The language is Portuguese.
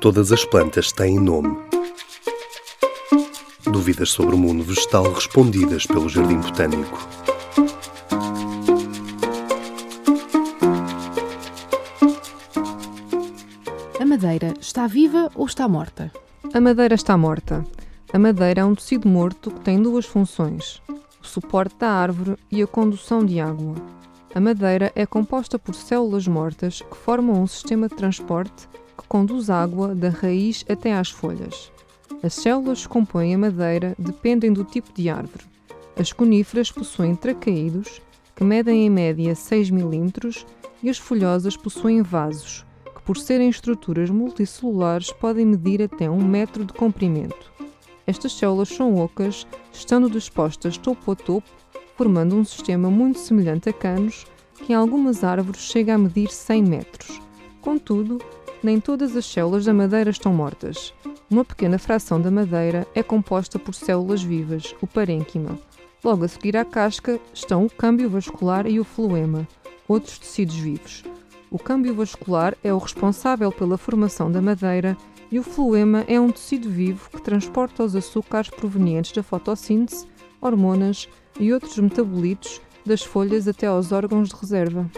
Todas as plantas têm nome. Dúvidas sobre o mundo vegetal respondidas pelo Jardim Botânico. A madeira está viva ou está morta? A madeira está morta. A madeira é um tecido morto que tem duas funções: o suporte da árvore e a condução de água. A madeira é composta por células mortas que formam um sistema de transporte que conduz água da raiz até às folhas. As células que compõem a madeira dependem do tipo de árvore. As coníferas possuem tracaídos, que medem em média 6 mm, e as folhosas possuem vasos, que, por serem estruturas multicelulares, podem medir até um metro de comprimento. Estas células são ocas, estando dispostas topo a topo, formando um sistema muito semelhante a canos, que em algumas árvores chega a medir 100 metros. Contudo, nem todas as células da madeira estão mortas. Uma pequena fração da madeira é composta por células vivas, o parênquima. Logo a seguir à casca estão o câmbio vascular e o floema, outros tecidos vivos. O câmbio vascular é o responsável pela formação da madeira e o floema é um tecido vivo que transporta os açúcares provenientes da fotossíntese, hormonas e outros metabolitos das folhas até aos órgãos de reserva.